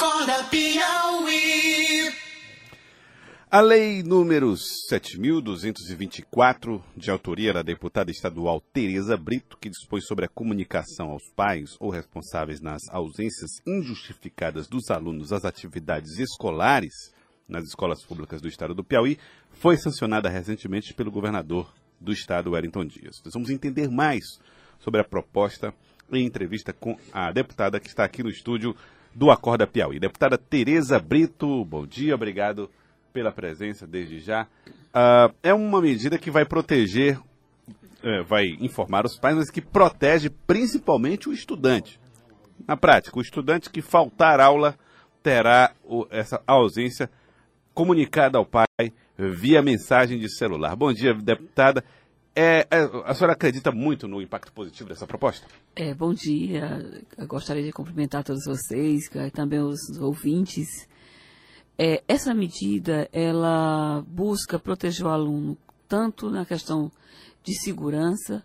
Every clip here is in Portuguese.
Acorda Piauí. A lei número 7.224, de autoria da deputada estadual Tereza Brito, que dispõe sobre a comunicação aos pais ou responsáveis nas ausências injustificadas dos alunos às atividades escolares nas escolas públicas do estado do Piauí, foi sancionada recentemente pelo governador do estado, Wellington Dias. Nós vamos entender mais sobre a proposta em entrevista com a deputada que está aqui no estúdio do Acorda Piauí. Deputada Tereza Brito, bom dia, obrigado pela presença desde já. Uh, é uma medida que vai proteger, uh, vai informar os pais, mas que protege principalmente o estudante. Na prática, o estudante que faltar aula terá o, essa ausência comunicada ao pai via mensagem de celular. Bom dia, deputada. É, é, a senhora acredita muito no impacto positivo dessa proposta? É, bom dia. Eu gostaria de cumprimentar todos vocês, também os ouvintes. É, essa medida, ela busca proteger o aluno tanto na questão de segurança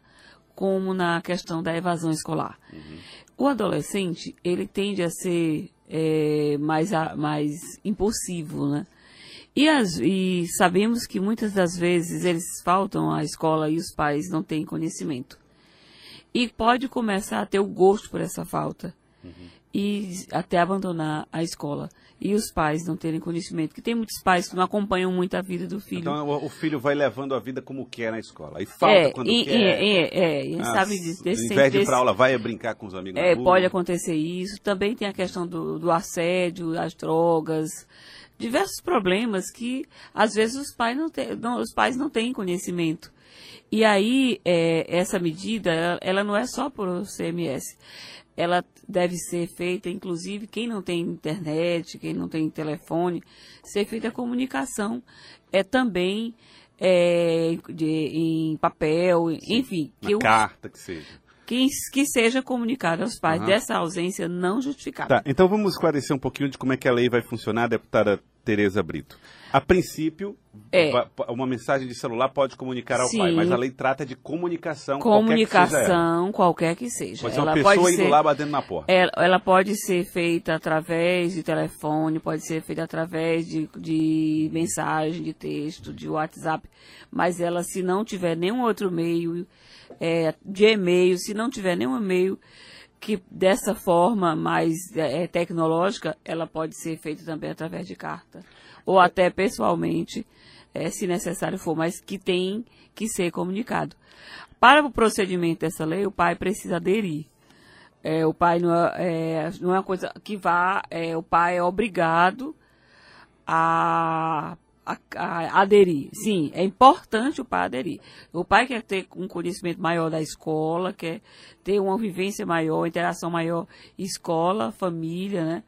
como na questão da evasão escolar. Uhum. O adolescente, ele tende a ser é, mais, mais impulsivo, né? E, as, e sabemos que muitas das vezes eles faltam à escola e os pais não têm conhecimento. E pode começar a ter o gosto por essa falta. Uhum. E até abandonar a escola e os pais não terem conhecimento. Que tem muitos pais que não acompanham muito a vida do filho. Então o, filho vai levando a vida como quer na escola. E falta é, quando e, quer. É, é, é. Sabe desse, Em vez de ir para aula, vai brincar com os amigos é, Pode acontecer isso. Também tem a questão do, do assédio, das drogas, diversos problemas que às vezes os pais não, te, não, os pais não têm conhecimento. E aí, é, essa medida, ela, ela não é só o CMS ela deve ser feita, inclusive, quem não tem internet, quem não tem telefone, ser feita a comunicação é também é, de, em papel, Sim, enfim. Que carta que seja. Que, que seja comunicado aos pais uhum. dessa ausência não justificada. Tá, então vamos esclarecer um pouquinho de como é que a lei vai funcionar, deputada Tereza Brito. A princípio, é. uma mensagem de celular pode comunicar ao Sim. pai, mas a lei trata de comunicação, comunicação qualquer que seja. Pode ser uma ela pessoa pode indo ser, lá batendo na porta. Ela, ela, pode ser feita através de telefone, pode ser feita através de, de mensagem, de texto, de WhatsApp, mas ela, se não tiver nenhum outro meio, é, de e-mail, se não tiver nenhum e-mail, que dessa forma mais é, tecnológica, ela pode ser feita também através de carta ou até pessoalmente, é, se necessário for, mas que tem que ser comunicado. Para o procedimento dessa lei, o pai precisa aderir. É, o pai não é, é, não é uma coisa que vá, é, o pai é obrigado a, a, a, aderir. Sim, é importante o pai aderir. O pai quer ter um conhecimento maior da escola, quer ter uma vivência maior, interação maior, escola, família, né?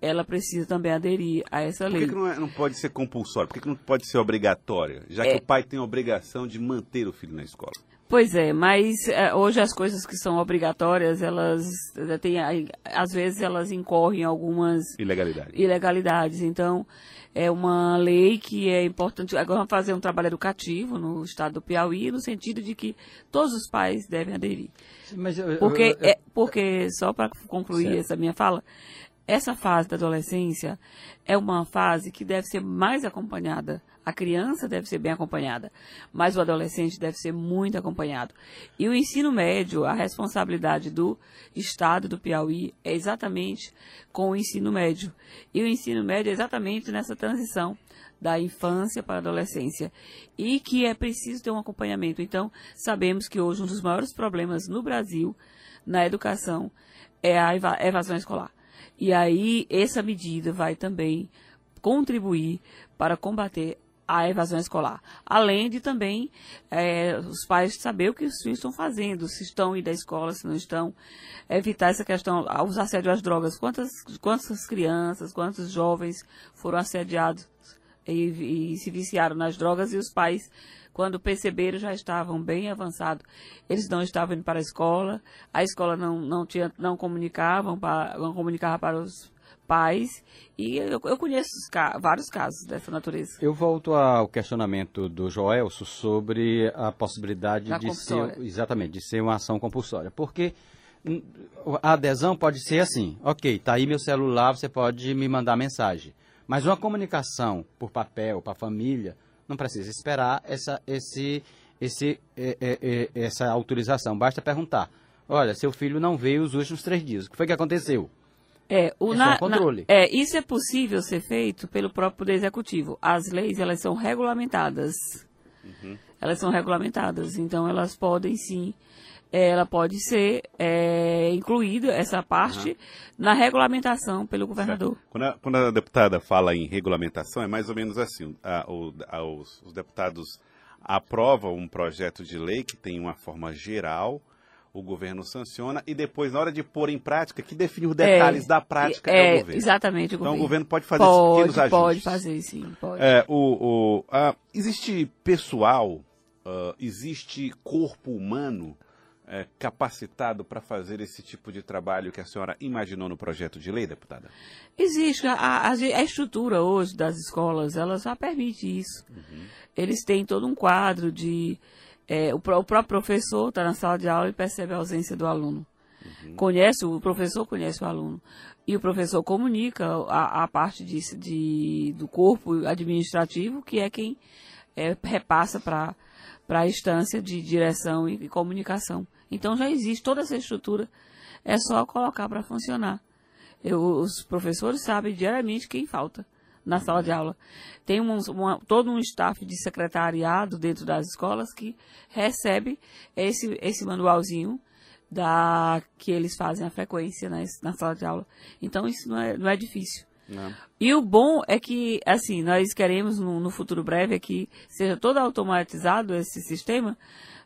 ela precisa também aderir a essa lei. Por que, que não, é, não, pode ser compulsório? Por que, que não pode ser obrigatória? Já é. que o pai tem a obrigação de manter o filho na escola. Pois é, mas é, hoje as coisas que são obrigatórias, elas é, têm, às vezes elas incorrem em algumas ilegalidades. ilegalidades. Então, é uma lei que é importante. Agora vamos fazer um trabalho educativo no estado do Piauí, no sentido de que todos os pais devem aderir. Mas eu, porque, eu, eu, é, porque só para concluir certo. essa minha fala, essa fase da adolescência é uma fase que deve ser mais acompanhada. A criança deve ser bem acompanhada, mas o adolescente deve ser muito acompanhado. E o ensino médio, a responsabilidade do Estado do Piauí é exatamente com o ensino médio. E o ensino médio é exatamente nessa transição da infância para a adolescência e que é preciso ter um acompanhamento. Então, sabemos que hoje um dos maiores problemas no Brasil na educação é a evasão escolar. E aí, essa medida vai também contribuir para combater a evasão escolar. Além de também é, os pais saber o que os filhos estão fazendo, se estão indo da escola, se não estão. Evitar essa questão, os assédios às drogas. Quantas, quantas crianças, quantos jovens foram assediados e, e se viciaram nas drogas e os pais quando perceberam, já estavam bem avançados. Eles não estavam indo para a escola, a escola não, não, tinha, não, comunicavam para, não comunicava para os pais, e eu, eu conheço vários casos dessa natureza. Eu volto ao questionamento do Joelso sobre a possibilidade da de ser, exatamente, de ser uma ação compulsória, porque a adesão pode ser assim, ok, tá aí meu celular, você pode me mandar mensagem. Mas uma comunicação por papel, para a família, não precisa esperar essa, esse, esse, é, é, é, essa autorização. Basta perguntar. Olha, seu filho não veio os últimos três dias. O que foi que aconteceu? É, o na, controle. Na, é, isso é possível ser feito pelo próprio Poder Executivo. As leis, elas são regulamentadas. Uhum. Elas são regulamentadas, então elas podem sim, é, ela pode ser é, incluída, essa parte, uhum. na regulamentação pelo governador. Quando a, quando a, deputada fala em regulamentação, é mais ou menos assim, a, a, os, os deputados aprovam um projeto de lei que tem uma forma geral, o governo sanciona e depois, na hora de pôr em prática, que define os detalhes é, da prática é, é, o governo. Exatamente, o então, governo. o governo pode fazer pode, pequenos ajustes. Pode fazer, sim. Pode. É, o, o, a, existe pessoal, uh, existe corpo humano é, capacitado para fazer esse tipo de trabalho que a senhora imaginou no projeto de lei, deputada? Existe. A, a, a estrutura hoje das escolas, ela já permite isso. Uhum. Eles têm todo um quadro de é, o, o, próprio professor está na sala de aula e percebe a ausência do aluno. Uhum. Conhece, o professor conhece o aluno. E o professor comunica a, a parte de, de, do corpo administrativo, que é quem é, repassa para a instância de direção e, e comunicação. Então já existe toda essa estrutura, é só colocar para funcionar. Eu, os professores sabem diariamente quem falta na sala de aula. Tem um, uma, todo um staff de secretariado dentro das escolas que recebe esse, esse manualzinho da que eles fazem a frequência na, na sala de aula. Então isso não é, não é difícil. Não. E o bom é que, assim, nós queremos no, no futuro breve é que seja todo automatizado esse sistema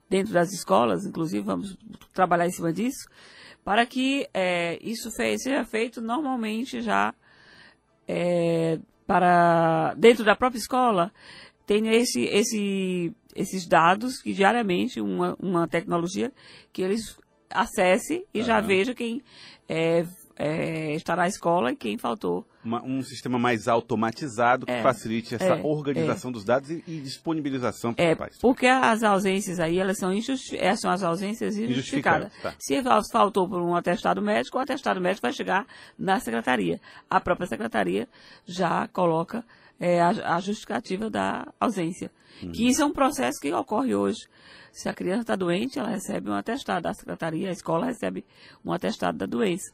dentro das escolas, inclusive vamos trabalhar em cima disso, para que é, isso seja feito normalmente já é, para dentro da própria escola tenha esse, esse, esses dados que diariamente uma, uma tecnologia que eles acesse e uhum. já veja quem é, é, está na escola e quem faltou. Uma, um sistema mais automatizado que é, facilite essa é, organização é. dos dados e, e disponibilização para é, pais. Porque as ausências aí, elas são, injusti essas são as ausências injustificadas. Tá. Se faltou por um atestado médico, o atestado médico vai chegar na secretaria. A própria secretaria já coloca é, a, a, justificativa da ausência. Uhum. Que isso é um processo que ocorre hoje. Se a criança está doente, ela recebe um atestado da secretaria, a escola recebe um atestado da doença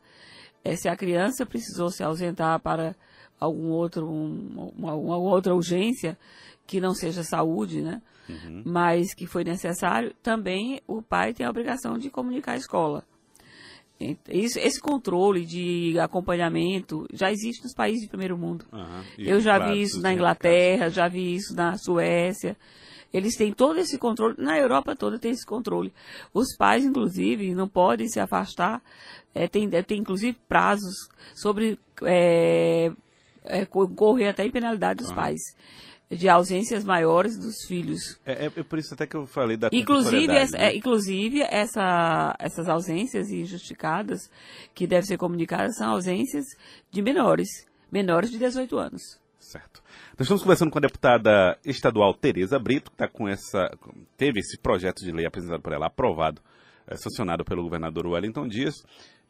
é, se a criança precisou se ausentar para algum outro, um, uma, uma, outra urgência que não seja saúde, né? Uhum. Mas que foi necessário, também o pai tem a obrigação de comunicar à escola. Isso, esse controle de acompanhamento já existe nos países de primeiro mundo. Uhum. Eu já vi isso na Inglaterra, já vi isso na Suécia. Eles têm todo esse controle. Na Europa toda tem esse controle. Os pais, inclusive, não podem se afastar. É, tem, é, tem, inclusive, prazos sobre é, é, correr até em penalidade dos pais de ausências maiores dos filhos. É, é, é, por isso até que eu falei da inclusive essa, né? é, inclusive essa, essas ausências injustificadas que devem ser comunicadas são ausências de menores, menores de 18 anos. Certo. Nós estamos conversando com a deputada estadual Tereza Brito, que tá com essa, teve esse projeto de lei apresentado por ela, aprovado, é, sancionado pelo governador Wellington Dias,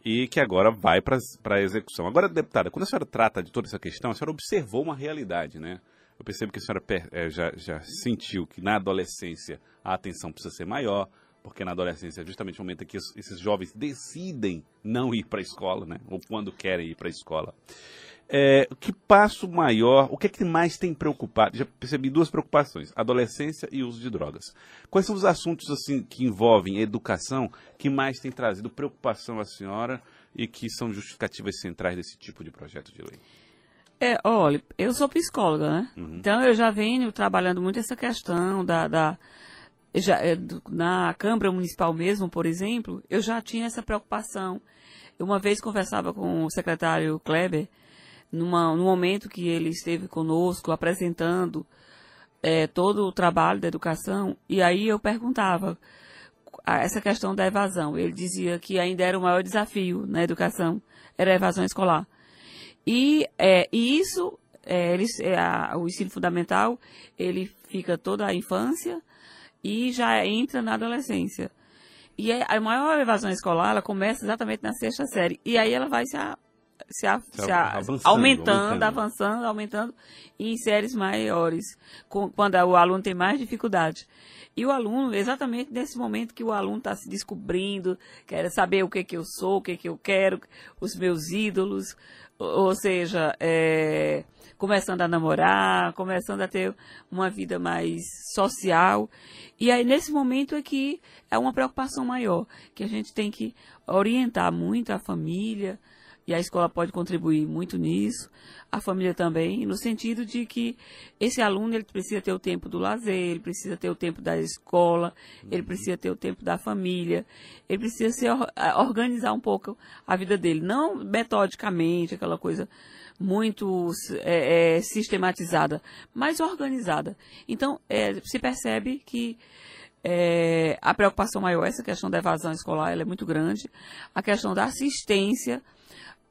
e que agora vai para a execução. Agora, deputada, quando a senhora trata de toda essa questão, a senhora observou uma realidade, né? Eu percebo que a senhora é, já, já sentiu que na adolescência a atenção precisa ser maior, porque na adolescência é justamente o momento em que esses jovens decidem não ir para a escola, né? Ou quando querem ir para a escola. É, que passo maior, o que é que mais tem preocupado? Já percebi duas preocupações: adolescência e uso de drogas. Quais são os assuntos assim que envolvem educação que mais tem trazido preocupação à senhora e que são justificativas centrais desse tipo de projeto de lei? É, olha, eu sou psicóloga, né? Uhum. Então eu já venho trabalhando muito essa questão da, da já, é, na Câmara Municipal mesmo, por exemplo, eu já tinha essa preocupação. Uma vez conversava com o secretário Kleber numa, no momento que ele esteve conosco apresentando é, todo o trabalho da educação, e aí eu perguntava essa questão da evasão. Ele dizia que ainda era o maior desafio na educação, era a evasão escolar. E, é, e isso, é, eles, é, a, o ensino fundamental, ele fica toda a infância e já entra na adolescência. E a maior evasão escolar, ela começa exatamente na sexta série. E aí ela vai se, se, a, se a, avançando, aumentando, aumentando, avançando, aumentando em séries maiores, com, quando o aluno tem mais dificuldade. E o aluno, exatamente nesse momento que o aluno está se descobrindo, quer saber o que, que eu sou, o que, que eu quero, os meus ídolos, ou seja, é, começando a namorar, começando a ter uma vida mais social. E aí, nesse momento é que é uma preocupação maior, que a gente tem que orientar muito a família, e a escola pode contribuir muito nisso, a família também, no sentido de que esse aluno ele precisa ter o tempo do lazer, ele precisa ter o tempo da escola, ele precisa ter o tempo da família, ele precisa se organizar um pouco a vida dele, não metodicamente, aquela coisa muito é, é, sistematizada, mas organizada. Então, é, se percebe que é, a preocupação maior, essa questão da evasão escolar, ela é muito grande, a questão da assistência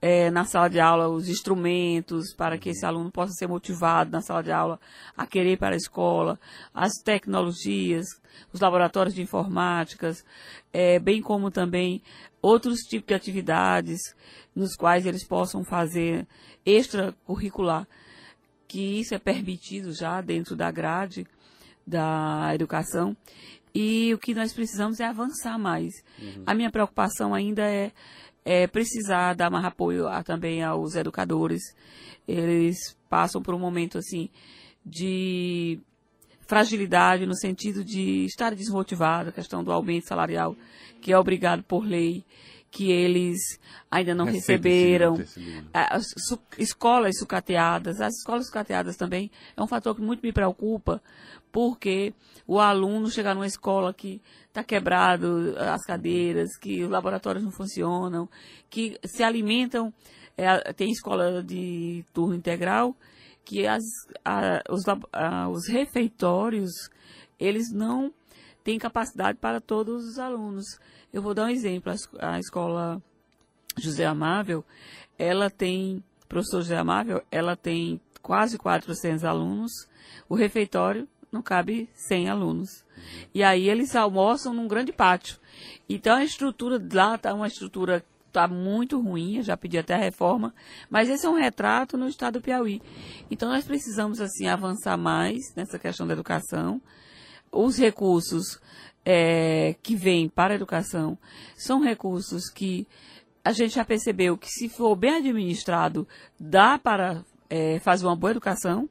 é, na sala de aula os instrumentos para que esse aluno possa ser motivado na sala de aula a querer ir para a escola, as tecnologias, os laboratórios de informáticas, é, bem como também outros tipos de atividades nos quais eles possam fazer extracurricular, que isso é permitido já dentro da grade da educação. E o que nós precisamos é avançar mais. Uhum. A minha preocupação ainda é é, precisar dar mais apoio a, também aos educadores. Eles passam por um momento assim de fragilidade no sentido de estar desmotivados, a questão do aumento salarial que é obrigado por lei, que eles ainda não receberam. As escolas sucateadas, as escolas sucateadas também é um fator que muito me preocupa, porque o aluno chegar numa escola que está quebrado as cadeiras, que os laboratórios não funcionam, que se alimentam, é, tem escola de turno integral, que as, a, os, a, os refeitórios, eles não têm capacidade para todos os alunos. Eu vou dar um exemplo, a, a escola José Amável, ela tem, professor José Amável, ela tem quase 400 alunos, o refeitório não cabe 100 alunos. E aí eles almoçam num grande pátio. Então a estrutura lá está uma estrutura está muito ruim, eu já pedi até a reforma, mas esse é um retrato no estado do Piauí. Então nós precisamos assim avançar mais nessa questão da educação. Os recursos é, que vêm para a educação são recursos que a gente já percebeu que se for bem administrado dá para é, fazer uma boa educação.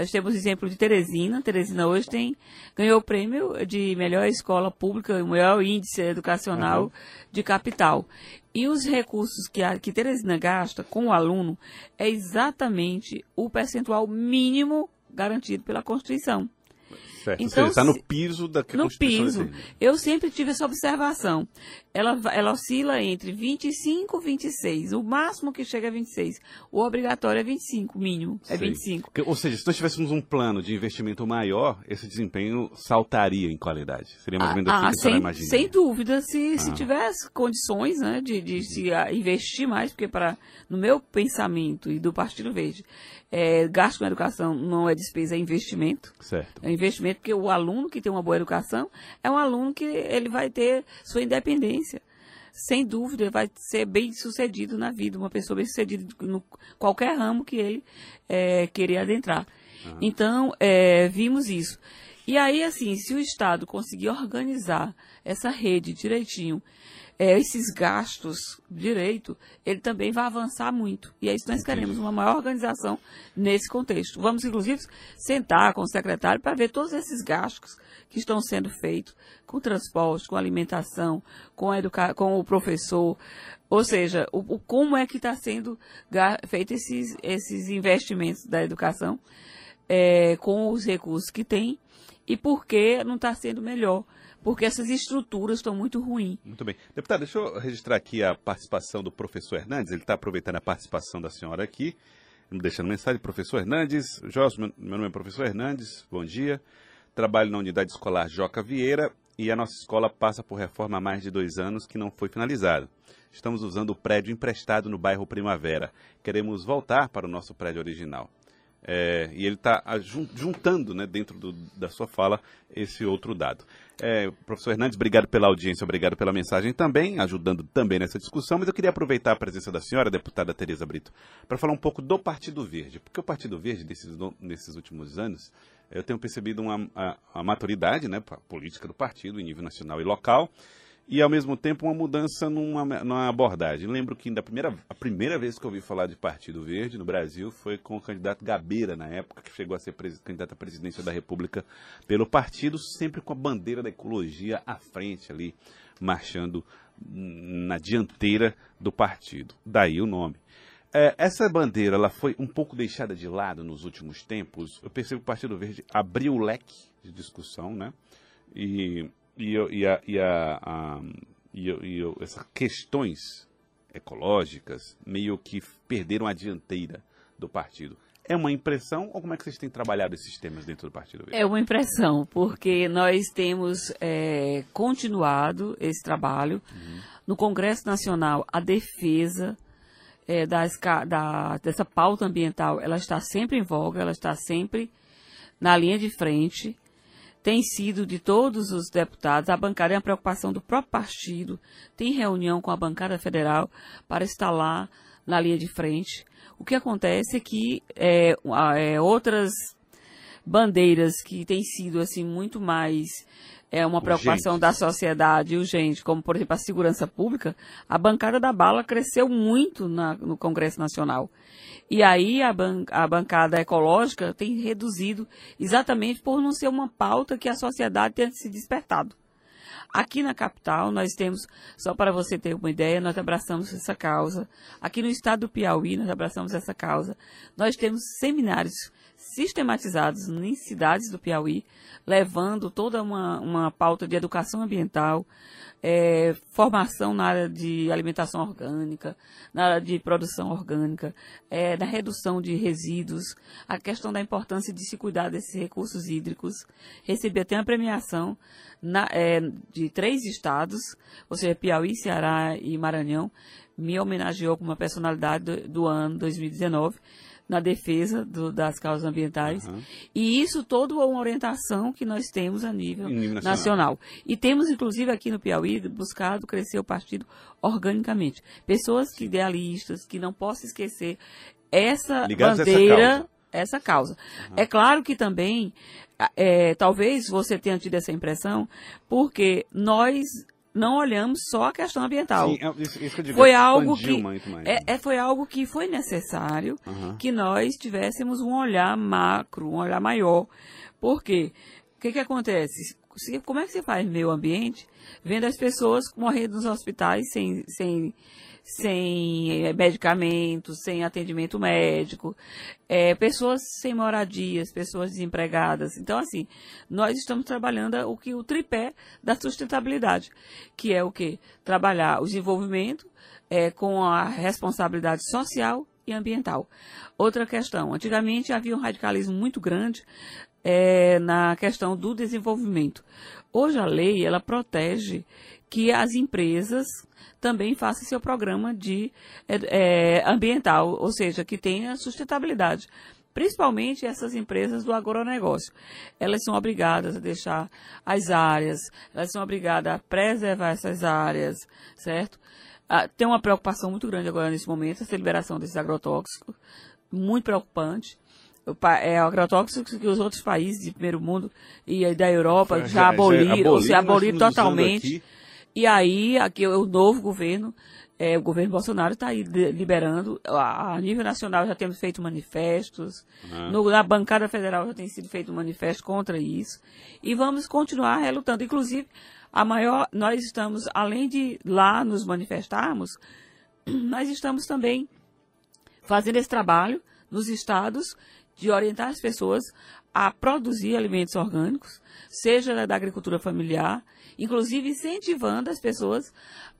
Nós temos o exemplo de Teresina. Teresina hoje tem, ganhou o prêmio de melhor escola pública, o maior índice educacional uhum. de capital. E os recursos que, a, que Teresina gasta com o aluno é exatamente o percentual mínimo garantido pela Constituição. Certo. Então, está no piso da No piso. Eu sempre tive essa observação. Ela, ela oscila entre 25 e 26. O máximo que chega é 26. O obrigatório é 25, mínimo. É Sei. 25. Ou seja, se nós tivéssemos um plano de investimento maior, esse desempenho saltaria em qualidade. Seria mais ou menos ah, assim ah, sem, sem dúvida, se, ah. se tivesse condições né, de, de se investir mais, porque para, no meu pensamento e do Partido Verde, é, gasto com educação não é despesa, é investimento. Certo. É investimento porque o aluno que tem uma boa educação é um aluno que ele vai ter sua independência. Sem dúvida, ele vai ser bem sucedido na vida, uma pessoa bem sucedida no qualquer ramo que ele é, querer adentrar. Uhum. Então, é, vimos isso. E aí, assim, se o Estado conseguir organizar essa rede direitinho, é, esses gastos direito, ele também vai avançar muito. E é isso que nós queremos, uma maior organização nesse contexto. Vamos, inclusive, sentar com o secretário para ver todos esses gastos que estão sendo feitos com transporte, com alimentação, com, educa com o professor, ou seja, o, o como é que está sendo feito esses, esses investimentos da educação é, com os recursos que tem e por que não está sendo melhor porque essas estruturas estão muito ruins. Muito bem. Deputado, deixa eu registrar aqui a participação do professor Hernandes, ele está aproveitando a participação da senhora aqui, deixando mensagem, professor Hernandes, Jorge, meu nome é professor Hernandes, bom dia, trabalho na unidade escolar Joca Vieira e a nossa escola passa por reforma há mais de dois anos que não foi finalizada. Estamos usando o prédio emprestado no bairro Primavera. Queremos voltar para o nosso prédio original. É, e ele está juntando né, dentro do, da sua fala esse outro dado. É, professor Hernandes, obrigado pela audiência, obrigado pela mensagem também, ajudando também nessa discussão, mas eu queria aproveitar a presença da senhora, deputada Tereza Brito, para falar um pouco do Partido Verde, porque o Partido Verde, nesses, nesses últimos anos, eu tenho percebido uma, a, a maturidade né, política do partido em nível nacional e local, e ao mesmo tempo uma mudança numa, numa abordagem. lembro que da primeira, a primeira vez que eu ouvi falar de Partido Verde no Brasil foi com o candidato Gabeira, na época, que chegou a ser candidato à presidência da República pelo partido, sempre com a bandeira da ecologia à frente ali, marchando na dianteira do partido. Daí o nome. É, essa bandeira ela foi um pouco deixada de lado nos últimos tempos. Eu percebo que o Partido Verde abriu o leque de discussão, né? E e, e, a, e, a, a, e, e essas questões ecológicas meio que perderam a dianteira do partido. É uma impressão ou como é que vocês têm trabalhado esses temas dentro do Partido? É uma impressão, porque nós temos é, continuado esse trabalho. Uhum. No Congresso Nacional, a defesa é, das, da, dessa pauta ambiental, ela está sempre em voga, ela está sempre na linha de frente tem sido de todos os deputados, a bancada é uma preocupação do próprio partido, tem reunião com a bancada federal para estar lá na linha de frente. O que acontece é que é, é, outras bandeiras que têm sido assim muito mais é uma preocupação urgente. da sociedade urgente, como por exemplo a segurança pública, a bancada da bala cresceu muito na, no Congresso Nacional. E aí a, ban a bancada ecológica tem reduzido exatamente por não ser uma pauta que a sociedade tenha se despertado. Aqui na capital, nós temos, só para você ter uma ideia, nós abraçamos essa causa. Aqui no estado do Piauí, nós abraçamos essa causa. Nós temos seminários sistematizados em cidades do Piauí, levando toda uma, uma pauta de educação ambiental, é, formação na área de alimentação orgânica, na área de produção orgânica, é, na redução de resíduos, a questão da importância de se cuidar desses recursos hídricos. Recebi até uma premiação na, é, de três estados, ou seja, Piauí, Ceará e Maranhão, me homenageou como uma personalidade do, do ano 2019 na defesa do, das causas ambientais. Uhum. E isso toda é uma orientação que nós temos a nível, nível nacional. nacional. E temos, inclusive, aqui no Piauí, buscado crescer o partido organicamente. Pessoas que, idealistas, que não possam esquecer essa Ligados bandeira, essa causa. Uhum. É claro que também, é, talvez você tenha tido essa impressão, porque nós não olhamos só a questão ambiental. Sim, é, isso, isso que foi algo que é, é, foi algo que foi necessário uhum. que nós tivéssemos um olhar macro, um olhar maior. Por quê? O que, que acontece? Como é que você faz meio ambiente vendo as pessoas morrendo nos hospitais sem, sem sem é, medicamentos, sem atendimento médico, é, pessoas sem moradias, pessoas desempregadas. Então, assim, nós estamos trabalhando o que o tripé da sustentabilidade, que é o que? Trabalhar o desenvolvimento é, com a responsabilidade social e ambiental. Outra questão, antigamente havia um radicalismo muito grande é, na questão do desenvolvimento. Hoje a lei ela protege que as empresas também façam seu programa de é, é, ambiental, ou seja, que tenha sustentabilidade. Principalmente essas empresas do agronegócio. Elas são obrigadas a deixar as áreas, elas são obrigadas a preservar essas áreas, certo? Ah, tem uma preocupação muito grande agora nesse momento, essa liberação desses agrotóxicos, muito preocupante é, agrotóxicos que os outros países de primeiro mundo e da Europa já, já aboliram, ou se aboliram totalmente. E aí, aqui o novo governo, é, o governo Bolsonaro está aí liberando, a, a, nível nacional já temos feito manifestos, uhum. no, na bancada federal já tem sido feito um manifesto contra isso, e vamos continuar relutando. Inclusive, a maior, nós estamos, além de lá nos manifestarmos, nós estamos também fazendo esse trabalho nos estados de orientar as pessoas a produzir alimentos orgânicos, seja da agricultura familiar, inclusive incentivando as pessoas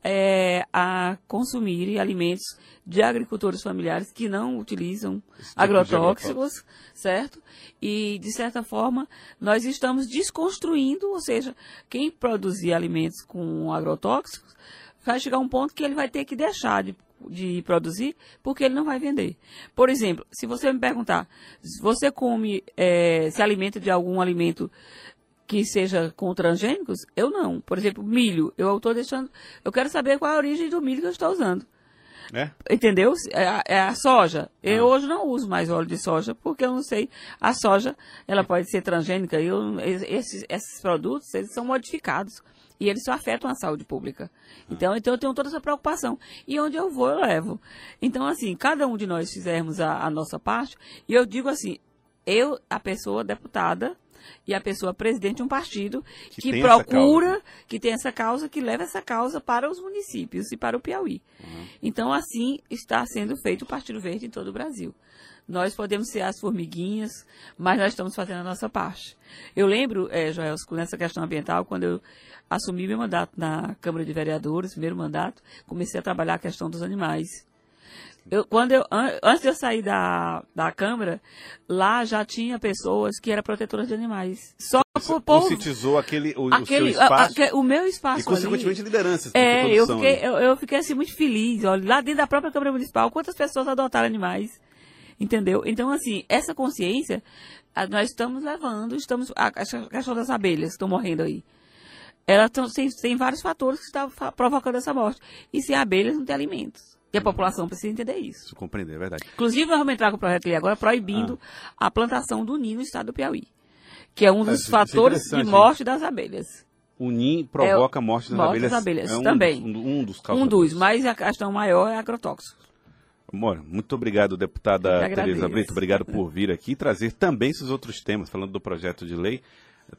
é, a consumirem alimentos de agricultores familiares que não utilizam tipo agrotóxicos, certo? E, de certa forma, nós estamos desconstruindo, ou seja, quem produzir alimentos com agrotóxicos vai chegar a um ponto que ele vai ter que deixar de de produzir, porque ele não vai vender. Por exemplo, se você me perguntar, se você come, é, se alimenta de algum alimento que seja com transgênicos, eu não. Por exemplo, milho, eu estou deixando, eu quero saber qual é a origem do milho que eu estou usando. É? Entendeu? É a, é a soja. Eu ah. hoje não uso mais óleo de soja, porque eu não sei. A soja, ela pode ser transgênica. Eu, esses, esses produtos, eles são modificados. E eles só afetam a saúde pública. Então, então eu tenho toda essa preocupação. E onde eu vou, eu levo. Então, assim, cada um de nós fizermos a, a nossa parte, e eu digo assim, eu, a pessoa deputada, e a pessoa presidente de um partido que, que procura, que tem essa causa, que leva essa causa para os municípios e para o Piauí. Uhum. Então, assim está sendo feito o Partido Verde em todo o Brasil. Nós podemos ser as formiguinhas, mas nós estamos fazendo a nossa parte. Eu lembro, é, Joel, nessa questão ambiental, quando eu assumi meu mandato na Câmara de Vereadores, primeiro mandato, comecei a trabalhar a questão dos animais. Eu, quando eu, an, antes de eu sair da, da Câmara, lá já tinha pessoas que eram protetoras de animais. Só por conscientizou aquele, o, aquele, o seu espaço. A, a, o meu espaço. E, consequentemente, ali, lideranças. É, eu fiquei, eu, eu, fiquei assim muito feliz. Olha, lá dentro da própria Câmara Municipal, quantas pessoas adotaram animais. Entendeu? Então, assim, essa consciência nós estamos levando, estamos. A, a questão das abelhas que estão morrendo aí. Elas tem, tem vários fatores que estão provocando essa morte. E sem abelhas não tem alimentos. E a população precisa entender isso. Isso compreender, é verdade. Inclusive, nós vamos entrar com o projeto ali agora proibindo ah. a plantação do ninho no estado do Piauí. Que é um dos é, fatores de morte das abelhas. O ninho provoca é, morte das morte abelhas. Das abelhas é um também. Um, um dos causadores. Um dos, mas a questão maior é agrotóxico. Amor, muito obrigado, deputada Tereza Brito. Obrigado por vir aqui e trazer também esses outros temas, falando do projeto de lei,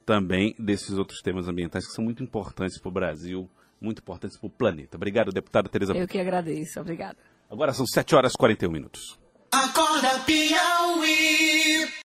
também desses outros temas ambientais que são muito importantes para o Brasil, muito importantes para o planeta. Obrigado, deputada Tereza. Eu que agradeço, obrigada. Agora são 7 horas e 41 minutos. Acorda, Piauí.